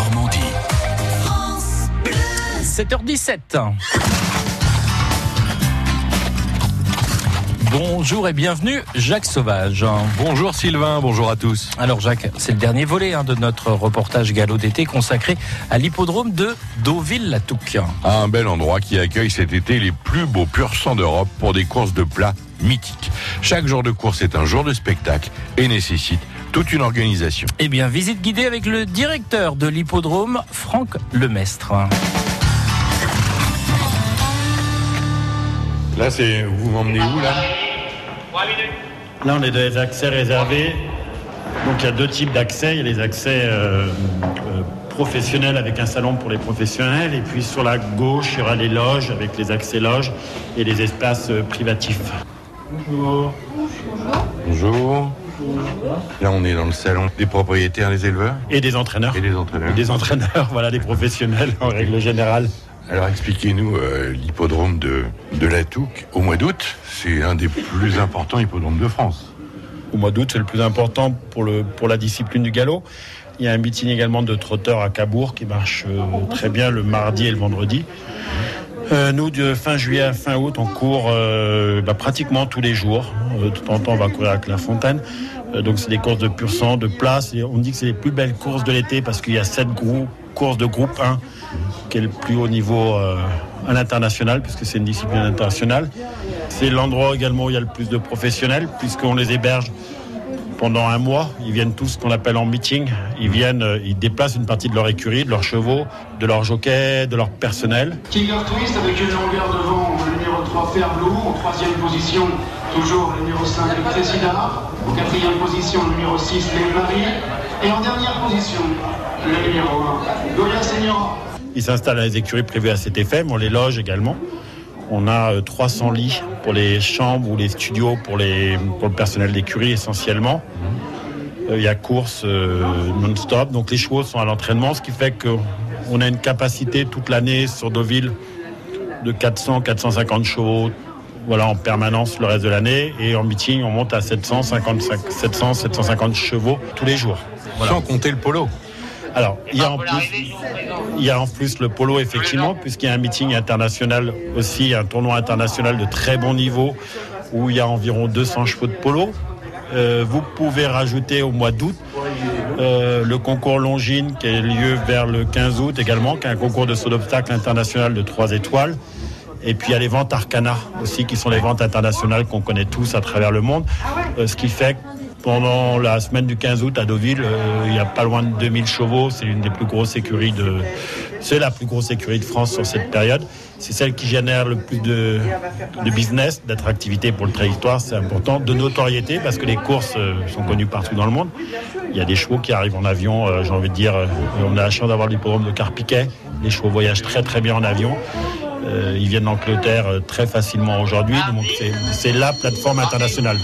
Normandie. 7h17. Bonjour et bienvenue, Jacques Sauvage. Bonjour Sylvain, bonjour à tous. Alors Jacques, c'est le dernier volet hein, de notre reportage galop d'été consacré à l'hippodrome de Deauville-la-Touque. Un bel endroit qui accueille cet été les plus beaux pur sang d'Europe pour des courses de plat mythiques. Chaque jour de course est un jour de spectacle et nécessite toute une organisation. Eh bien, visite guidée avec le directeur de l'hippodrome, Franck Lemestre. Là, c'est vous m'emmenez où là? Là, on est dans les accès réservés. Donc, il y a deux types d'accès. Il y a les accès euh, euh, professionnels avec un salon pour les professionnels. Et puis, sur la gauche, il y aura les loges avec les accès loges et les espaces euh, privatifs. Bonjour. Bonjour. Là, on est dans le salon des propriétaires, des éleveurs Et des entraîneurs. et des entraîneurs. Et des entraîneurs, voilà, des professionnels en règle générale. Alors, expliquez-nous euh, l'hippodrome de, de la Touque au mois d'août. C'est un des plus importants hippodromes de France. Au mois d'août, c'est le plus important pour, le, pour la discipline du galop. Il y a un meeting également de trotteurs à Cabourg qui marche euh, très bien le mardi et le vendredi. Euh, nous, de fin juillet à fin août, on court euh, bah, pratiquement tous les jours. Euh, de temps en temps, on va courir à Clairefontaine. Euh, donc, c'est des courses de pur sang, de place. On dit que c'est les plus belles courses de l'été parce qu'il y a sept groupes, courses de groupe 1, qui est le plus haut niveau à l'international, puisque c'est une discipline internationale. C'est l'endroit également où il y a le plus de professionnels, puisqu'on les héberge pendant un mois. Ils viennent tous ce qu'on appelle en meeting. Ils viennent, euh, ils déplacent une partie de leur écurie, de leurs chevaux, de leurs jockeys, de leur personnel. Tiger Twist avec une longueur devant le numéro 3 Fairblue, en troisième position toujours le numéro 5 Cressida, en quatrième position le numéro 6 Les Marie, et en dernière position le numéro 1 Goya Senior. Ils s'installent à les écuries prévues à cet effet, mais on les loge également. On a euh, 300 lits pour les chambres ou les studios pour, le personnel d'écurie essentiellement. Euh, Il y a course euh, non-stop, donc les chevaux sont à l'entraînement, ce qui fait qu'on a une capacité toute l'année sur Deauville de 400-450 chevaux voilà, en permanence le reste de l'année. Et en meeting, on monte à 700-750 chevaux tous les jours. Sans compter le polo. Alors, il y a en plus, il y a en plus le polo, effectivement, puisqu'il y a un meeting international aussi, un tournoi international de très bon niveau, où il y a environ 200 chevaux de polo. Euh, vous pouvez rajouter au mois d'août euh, le concours Longines qui a lieu vers le 15 août également, qui est un concours de saut d'obstacle international de 3 étoiles. Et puis il y a les ventes Arcana aussi, qui sont les ventes internationales qu'on connaît tous à travers le monde. Euh, ce qui fait pendant la semaine du 15 août à Deauville, euh, il y a pas loin de 2000 chevaux. C'est une des plus grosses écuries de. C'est la plus grosse écurie de France sur cette période. C'est celle qui génère le plus de, de business, d'attractivité pour le territoire. C'est important. De notoriété, parce que les courses euh, sont connues partout dans le monde. Il y a des chevaux qui arrivent en avion, euh, j'ai envie de dire. on a la chance d'avoir l'hippodrome de Carpiquet. Les chevaux voyagent très très bien en avion. Ils viennent d'Angleterre très facilement aujourd'hui. Donc c'est la plateforme internationale.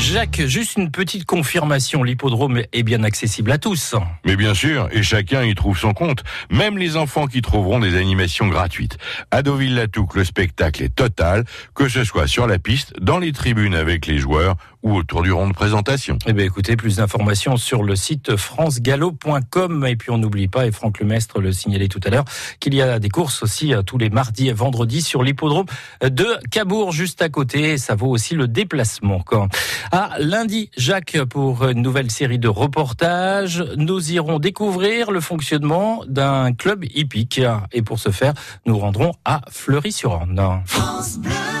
Jacques, juste une petite confirmation, l'hippodrome est bien accessible à tous. Mais bien sûr, et chacun y trouve son compte, même les enfants qui trouveront des animations gratuites. À Deauville-la-Touque, le spectacle est total, que ce soit sur la piste, dans les tribunes avec les joueurs ou autour du rond de présentation. Eh bien, écoutez, plus d'informations sur le site francegallo.com. Et puis, on n'oublie pas, et Franck Lemestre le signalait tout à l'heure, qu'il y a des courses aussi euh, tous les mardis et vendredis sur l'hippodrome de Cabourg, juste à côté. Et ça vaut aussi le déplacement. À lundi, Jacques, pour une nouvelle série de reportages, nous irons découvrir le fonctionnement d'un club hippique. Et pour ce faire, nous rendrons à Fleury-sur-Orne. France Bleu.